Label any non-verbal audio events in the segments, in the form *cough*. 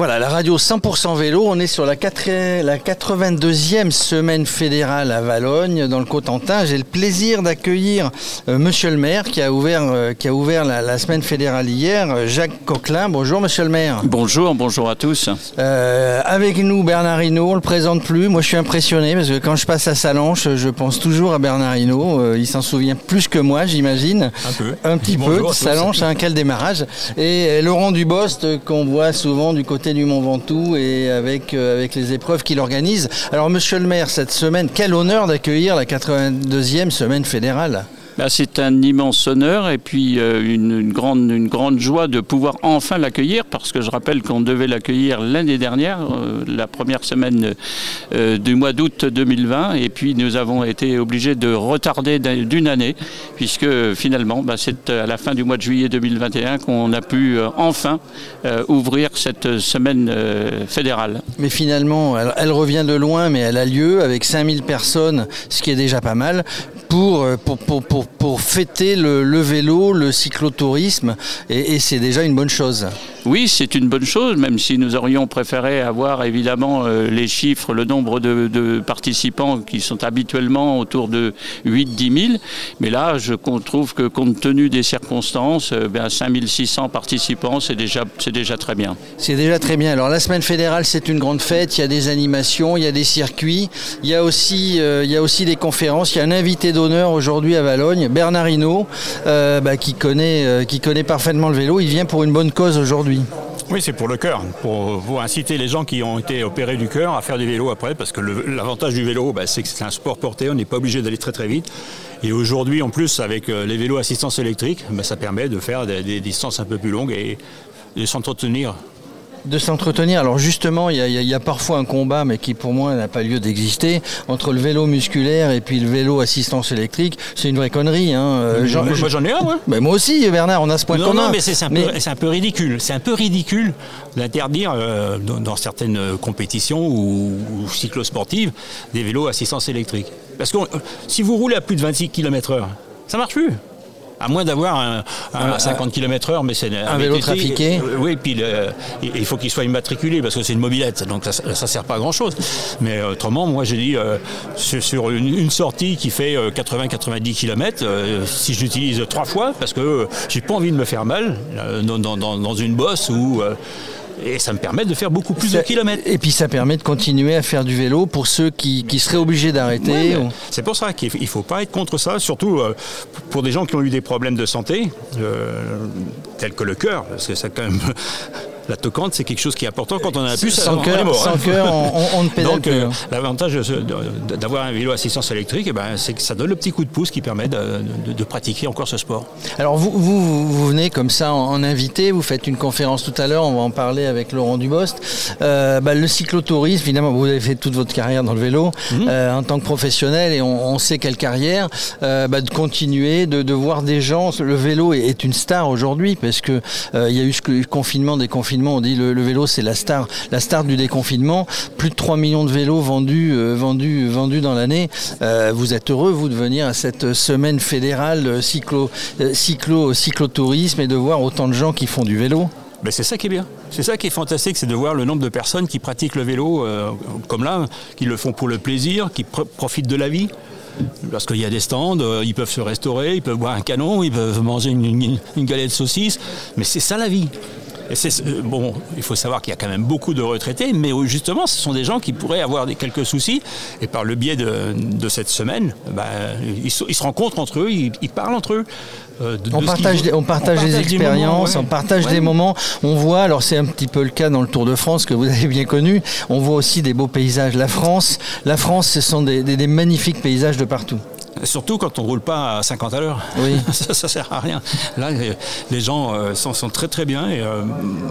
Voilà, la radio 100% vélo, on est sur la, 4 la 82e semaine fédérale à Valogne, dans le Cotentin. J'ai le plaisir d'accueillir euh, Monsieur le maire qui a ouvert, euh, qui a ouvert la, la semaine fédérale hier, euh, Jacques Coquelin. Bonjour Monsieur le maire. Bonjour, bonjour à tous. Euh, avec nous Bernard Hinault, on le présente plus. Moi je suis impressionné parce que quand je passe à Salanches, je pense toujours à Bernard Hinault. Euh, il s'en souvient plus que moi, j'imagine. Un peu. Un petit Bonjour peu. Salanches, un quel démarrage. Et euh, Laurent Dubost qu'on voit souvent du côté du Mont Ventoux et euh, avec les épreuves qu'il organise. Alors monsieur le maire, cette semaine, quel honneur d'accueillir la 82e semaine fédérale. C'est un immense honneur et puis euh, une, grande, joie de pouvoir enfin l'accueillir parce que je rappelle qu'on devait l'accueillir l'année dernière, euh, la première semaine euh, du mois d'août 2020 et puis nous avons été obligés de retarder d'un- d'une année puisque finalement bah, c'est à la fin du mois de juillet 2021 qu'on a pu enfin ouvrir cette semaine fédérale. Mais finalement, elle, elle revient de loin, mais elle a lieu avec 5000 personnes, ce qui est déjà pas mal, pour, euh, pour, pour, pour, pour fêter le, vélo, le cyclotourisme, et, et c'est déjà une bonne chose. Oui, c'est une bonne chose, même si nous aurions préféré avoir évidemment euh, les chiffres, le nombre de, participants qui sont habituellement autour de 8-10 000. Mais là, je trouve que compte tenu des circonstances, euh, ben, 5600 participants, c'est déjà, c'est déjà très bien. C'est déjà très bien. Alors la semaine fédérale, c'est une grande fête, il y a des animations, il y a des circuits, il y a aussi, euh, il y a aussi des conférences. Il y a un invité d'honneur aujourd'hui à Valogne, Bernard Hinault, bah, qui, connaît, qui connaît parfaitement le vélo. Il vient pour une bonne cause aujourd'hui. Oui, c'est pour le cœur, pour, inciter les gens qui ont été opérés du cœur à faire du vélo après, parce que l'avantage du vélo, bah, c'est que c'est un sport porté, on n'est pas obligé d'aller très très vite. Et aujourd'hui, en plus, avec euh, les vélos assistance électrique, bah, ça permet de faire des distances un peu plus longues et de s'entretenir. De s'entretenir. Alors justement, il y, a, y y parfois un combat, mais qui pour moi n'a pas lieu d'exister, entre le vélo musculaire et puis le vélo assistance électrique. C'est une vraie connerie. Hein. Euh, Jean- moi, j'en ai un, moi. Ben, moi aussi, Bernard, on a ce point Non, commun. non, mais c'est un, peu- c'est un peu ridicule. C'est un peu ridicule d'interdire euh, dans, dans certaines euh, compétitions ou, ou cyclosportives des vélos assistance électrique. Parce que si vous roulez à plus de 26 km/h, ça marche plus. À moins d'avoir un, un 50 km/h, mais c'est un vélo trafiqué. euh, Oui, puis le- il il faut qu'il soit immatriculé parce que c'est une mobilette, donc ça ne sert pas à grand chose. Mais euh, autrement, moi j'ai dit euh, sur, une, une sortie qui fait 80-90 km, si je l'utilise trois fois, parce que euh, j'ai pas envie de me faire mal euh, dans, dans- dans- une bosse ou euh, et ça me permet de faire beaucoup plus de kilomètres. Et puis ça permet de continuer à faire du vélo pour ceux qui, qui seraient obligés d'arrêter. Ouais, mais ou- C'est pour ça qu'il ne faut pas être contre ça, surtout euh, pour des gens qui ont eu des problèmes de santé, euh, tels que le cœur, parce que ça quand même. La toquante, c'est quelque chose qui est important quand on a plus. Sans on est cœur, hein. sans cœur, on, on- ne pédale Donc, plus. euh, hein. l'avantage d'avoir un vélo assistance électrique, eh ben, c'est que ça donne le petit coup de pouce qui permet de, de- de pratiquer encore ce sport. Alors vous, vous, venez comme ça en, en invité, vous faites une conférence tout à l'heure, on va en parler avec Laurent Dubost. Euh, bah, le cyclotourisme, évidemment, vous avez fait toute votre carrière dans le vélo Mhm. euh, en tant que professionnel et on, on sait quelle carrière, euh, bah, de continuer, de, de voir des gens. Le vélo est, est une star aujourd'hui parce que il y a eu ce confinement, on dit le, le vélo c'est la star, la star du déconfinement. Plus de 3 millions de vélos vendus, euh, vendus, vendus dans l'année. Euh, vous êtes heureux, vous, de venir à cette semaine fédérale euh, cyclo, cyclo, cyclotourisme et de voir autant de gens qui font du vélo? Ben, c'est ça qui est bien. C'est ça qui est fantastique, c'est de voir le nombre de personnes qui pratiquent le vélo comme là, qui le font pour le plaisir, qui pr- profitent de la vie. Parce qu'il y a des stands, ils peuvent se restaurer, ils peuvent boire un canon, ils peuvent manger une galette de saucisse. Mais c'est ça la vie. Et c'est, euh, bon, il faut savoir qu'il y a quand même beaucoup de retraités, mais euh, justement, ce sont des gens qui pourraient avoir des, quelques soucis. Et par le biais de, de cette semaine, ben, ils, se- ils se rencontrent entre eux, ils, ils parlent entre eux. euh, de- On partage, des, on partage on des moments, expériences, ouais. on partage Ouais. des moments. On voit, alors c'est un petit peu le cas dans le Tour de France que vous avez bien connu, on voit aussi des beaux paysages. La France, la France ce sont des, des- des magnifiques paysages de partout. Surtout quand on roule pas à 50 à l'heure. Oui. *laughs* ça, ça sert à rien. Là, les gens euh, sont, sont très très bien et euh,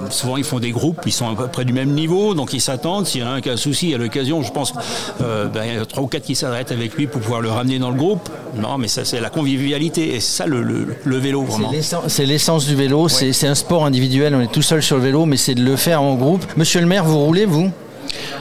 souvent ils font des groupes, ils sont à peu près du même niveau, donc ils s'attendent. S'il y en a un qui a un souci à l'occasion, je pense euh, ben, il y a trois ou quatre qui s'arrêtent avec lui pour pouvoir le ramener dans le groupe. Non, mais ça c'est la convivialité et c'est ça le, le- le vélo C'est vraiment. l'essence- C'est l'essence du vélo, c'est c'est un sport individuel, on est tout seul sur le vélo, mais c'est de le faire en groupe. Monsieur le maire, vous roulez, vous?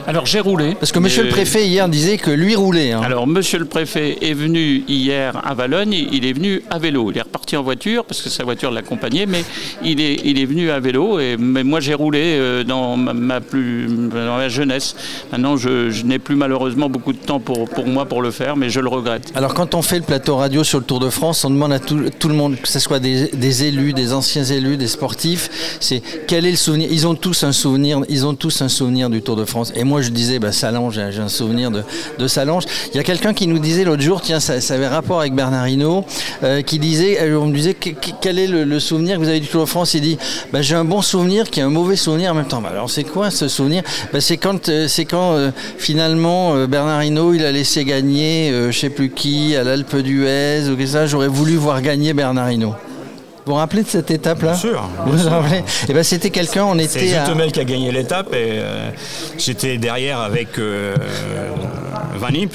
Alors j'ai roulé. Parce que monsieur le préfet hier disait que lui roulait. Hein. Alors monsieur le préfet est venu hier à Valogne, il est venu à vélo. Il est reparti en voiture parce que sa voiture l'accompagnait, mais il est, il est venu à vélo. Et, mais moi j'ai roulé euh, dans ma, plus, dans ma jeunesse. Maintenant je, n'ai plus malheureusement beaucoup de temps pour, pour moi pour le faire, mais je le regrette. Alors quand on fait le plateau radio sur le Tour de France, on demande à tout, le monde, que ce soit des, des élus, des anciens élus, des sportifs, c'est quel est le souvenir? Ils ont tous un souvenir, ils ont tous un souvenir du Tour de France. Et moi je disais, bah, Salange, j'ai un souvenir de, Salange. Il y a quelqu'un qui nous disait l'autre jour, tiens, ça, avait rapport avec Bernard Hinault, euh, qui disait, euh, on me disait quel est le, souvenir que vous avez du Tour de France? Il dit, bah, j'ai un bon souvenir qui est un mauvais souvenir en même temps. Bah, alors c'est quoi ce souvenir? C'est quand, euh, quand finalement Bernard Hinault, il a laissé gagner, je sais plus qui, à l'Alpe d'Huez ou ça. J'aurais voulu voir gagner Bernard Hinault. Vous vous rappelez de cette étape-là Bien sûr. vous vous rappelez Et eh ben c'était quelqu'un, on était. C'est Zutemel qui a gagné l'étape et euh, j'étais derrière avec euh, Van Imp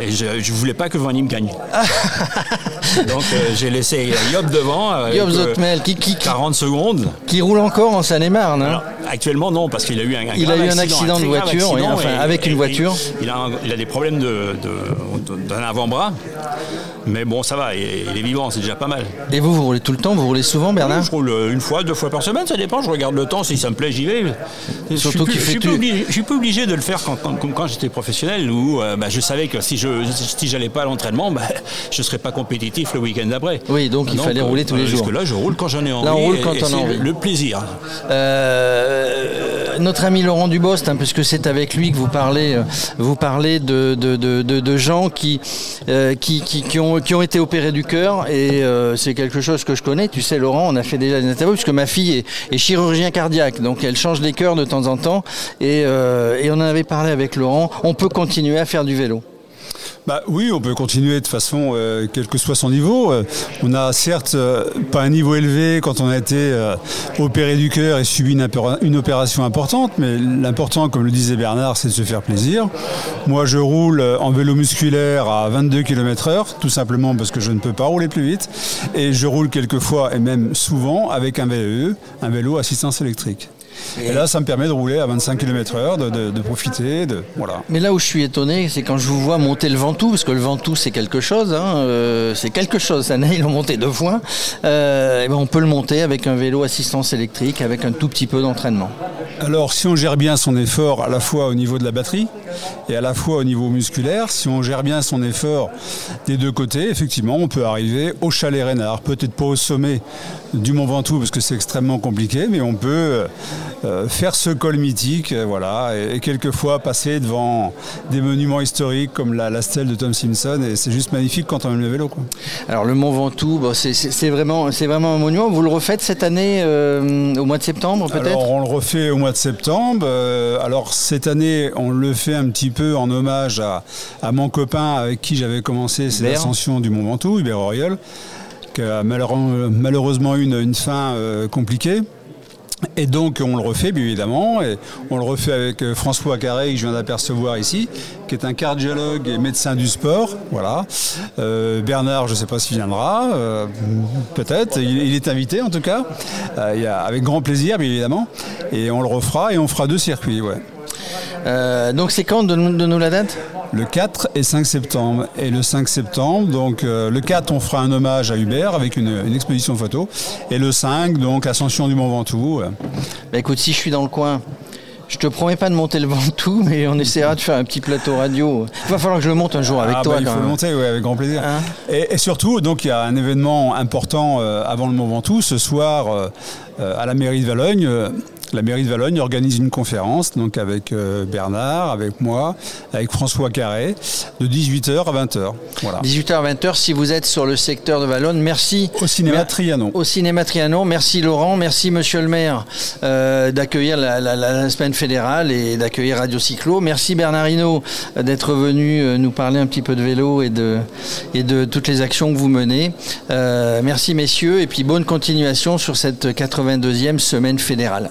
et je ne voulais pas que Van Imp gagne. *laughs* Donc euh, j'ai laissé Job devant. Job Zutemel qui, qui, 40 secondes. Qui roule encore en Seine-et-Marne. Hein actuellement non parce qu'il a eu un, il a eu un accident, de voiture, enfin, avec une voiture. Il a, il a, des problèmes de, d'un avant-bras. Mais bon, ça va, il est vivant, c'est déjà pas mal. Et vous, vous roulez tout le temps Vous roulez souvent, Bernard Je roule une fois, deux fois par semaine, ça dépend. Je regarde le temps, si ça me plaît, j'y vais. Surtout je suis, plus, je suis, obligé, de le faire quand, quand, j'étais professionnel, où euh, bah, je savais que si je si j'allais pas à l'entraînement, bah, *laughs* je ne serais pas compétitif le week-end d'après. Oui, donc il fallait rouler tous les euh, jours. Parce que là, je roule quand j'en ai envie. Là, on roule quand on a envie. Le plaisir. Euh, notre ami Laurent Dubost, hein, puisque c'est avec lui que vous parlez, vous parlez de, de, de, de gens qui, qui, qui, qui, ont, qui ont été opérés du cœur et euh, c'est quelque chose que je connais. Tu sais, Laurent, on a fait déjà des interviews puisque ma fille est, chirurgien cardiaque, donc elle change les cœurs de temps en temps euh, et on en avait parlé avec Laurent. On peut continuer à faire du vélo. Bah, oui, on peut continuer de façon, euh, quel que soit son niveau. Euh, on a certes euh, pas un niveau élevé quand on a été opéré du cœur et subi une, une opération importante, mais l'important, comme le disait Bernard, c'est de se faire plaisir. Moi, je roule en vélo musculaire à 22 km/h, tout simplement parce que je ne peux pas rouler plus vite. Et je roule quelquefois, et même souvent, avec un VE, un vélo assistance électrique. Et, là, ça me permet de rouler à 25 km/h, de, profiter. De, voilà. Mais là où je suis étonné, c'est quand je vous vois monter le Ventoux, parce que le Ventoux, c'est quelque chose. Hein, euh, c'est quelque chose. Ça, ils l'ont monté deux fois. Euh, ben, on peut le monter avec un vélo assistance électrique, avec un tout petit peu d'entraînement. Alors, si on gère bien son effort à la fois au niveau de la batterie et à la fois au niveau musculaire, si on gère bien son effort des deux côtés, effectivement, on peut arriver au chalet Reynard. Peut-être pas au sommet du Mont Ventoux parce que c'est extrêmement compliqué, mais on peut euh, faire ce col mythique, euh, voilà, et, quelquefois passer devant des monuments historiques comme la, stèle de Tom Simpson, et c'est juste magnifique quand on aime le vélo. Alors le Mont Ventoux, c'est vraiment, vraiment un monument. Vous le refaites cette année euh, au mois de septembre peut-être? Alors on le refait au mois de septembre. alors cette année, on le fait un petit peu en hommage à, mon copain avec qui j'avais commencé cette ascension du Mont Ventoux, Hubert Auriol qui a malheureusement eu une, fin euh, compliquée. Et donc on le refait bien évidemment, et on le refait avec euh, François Carré que je viens d'apercevoir ici, qui est un cardiologue et médecin du sport. Voilà. Euh, Bernard, je ne sais pas s'il viendra, peut-être. Il, est invité en tout cas, avec grand plaisir bien évidemment. Et on le refera et on fera deux circuits. Ouais. Euh, donc c'est quand de, nous la date? Le 4 et 5 septembre. Et le 5 septembre, donc euh, le 4 on fera un hommage à Hubert avec une, exposition photo. Et le 5, donc Ascension du Mont Ventoux. Bah écoute, si je suis dans le coin, je te promets pas de monter le Ventoux, mais on essaiera de faire un petit plateau radio. Il va falloir que je le monte un jour avec ah, toi. Bah, il faut le monter, oui, avec grand plaisir. Hein? Et, surtout, donc il y a un événement important euh, avant le Mont Ventoux ce soir à la mairie de Valogne la mairie de Valogne organise une conférence donc avec euh, Bernard, avec moi, avec François Carré, de 18h à 20h. Voilà. 18h à 20h si vous êtes sur le secteur de Valogne. Merci. Au cinéma Trianon. Au cinéma Trianon. Merci Laurent. Merci Monsieur le maire euh, d'accueillir la, semaine fédérale et d'accueillir Radio Cyclo. Merci Bernard Hinault euh, d'être venu nous parler un petit peu de vélo et de, et de toutes les actions que vous menez. merci messieurs et puis bonne continuation sur cette 82e semaine fédérale.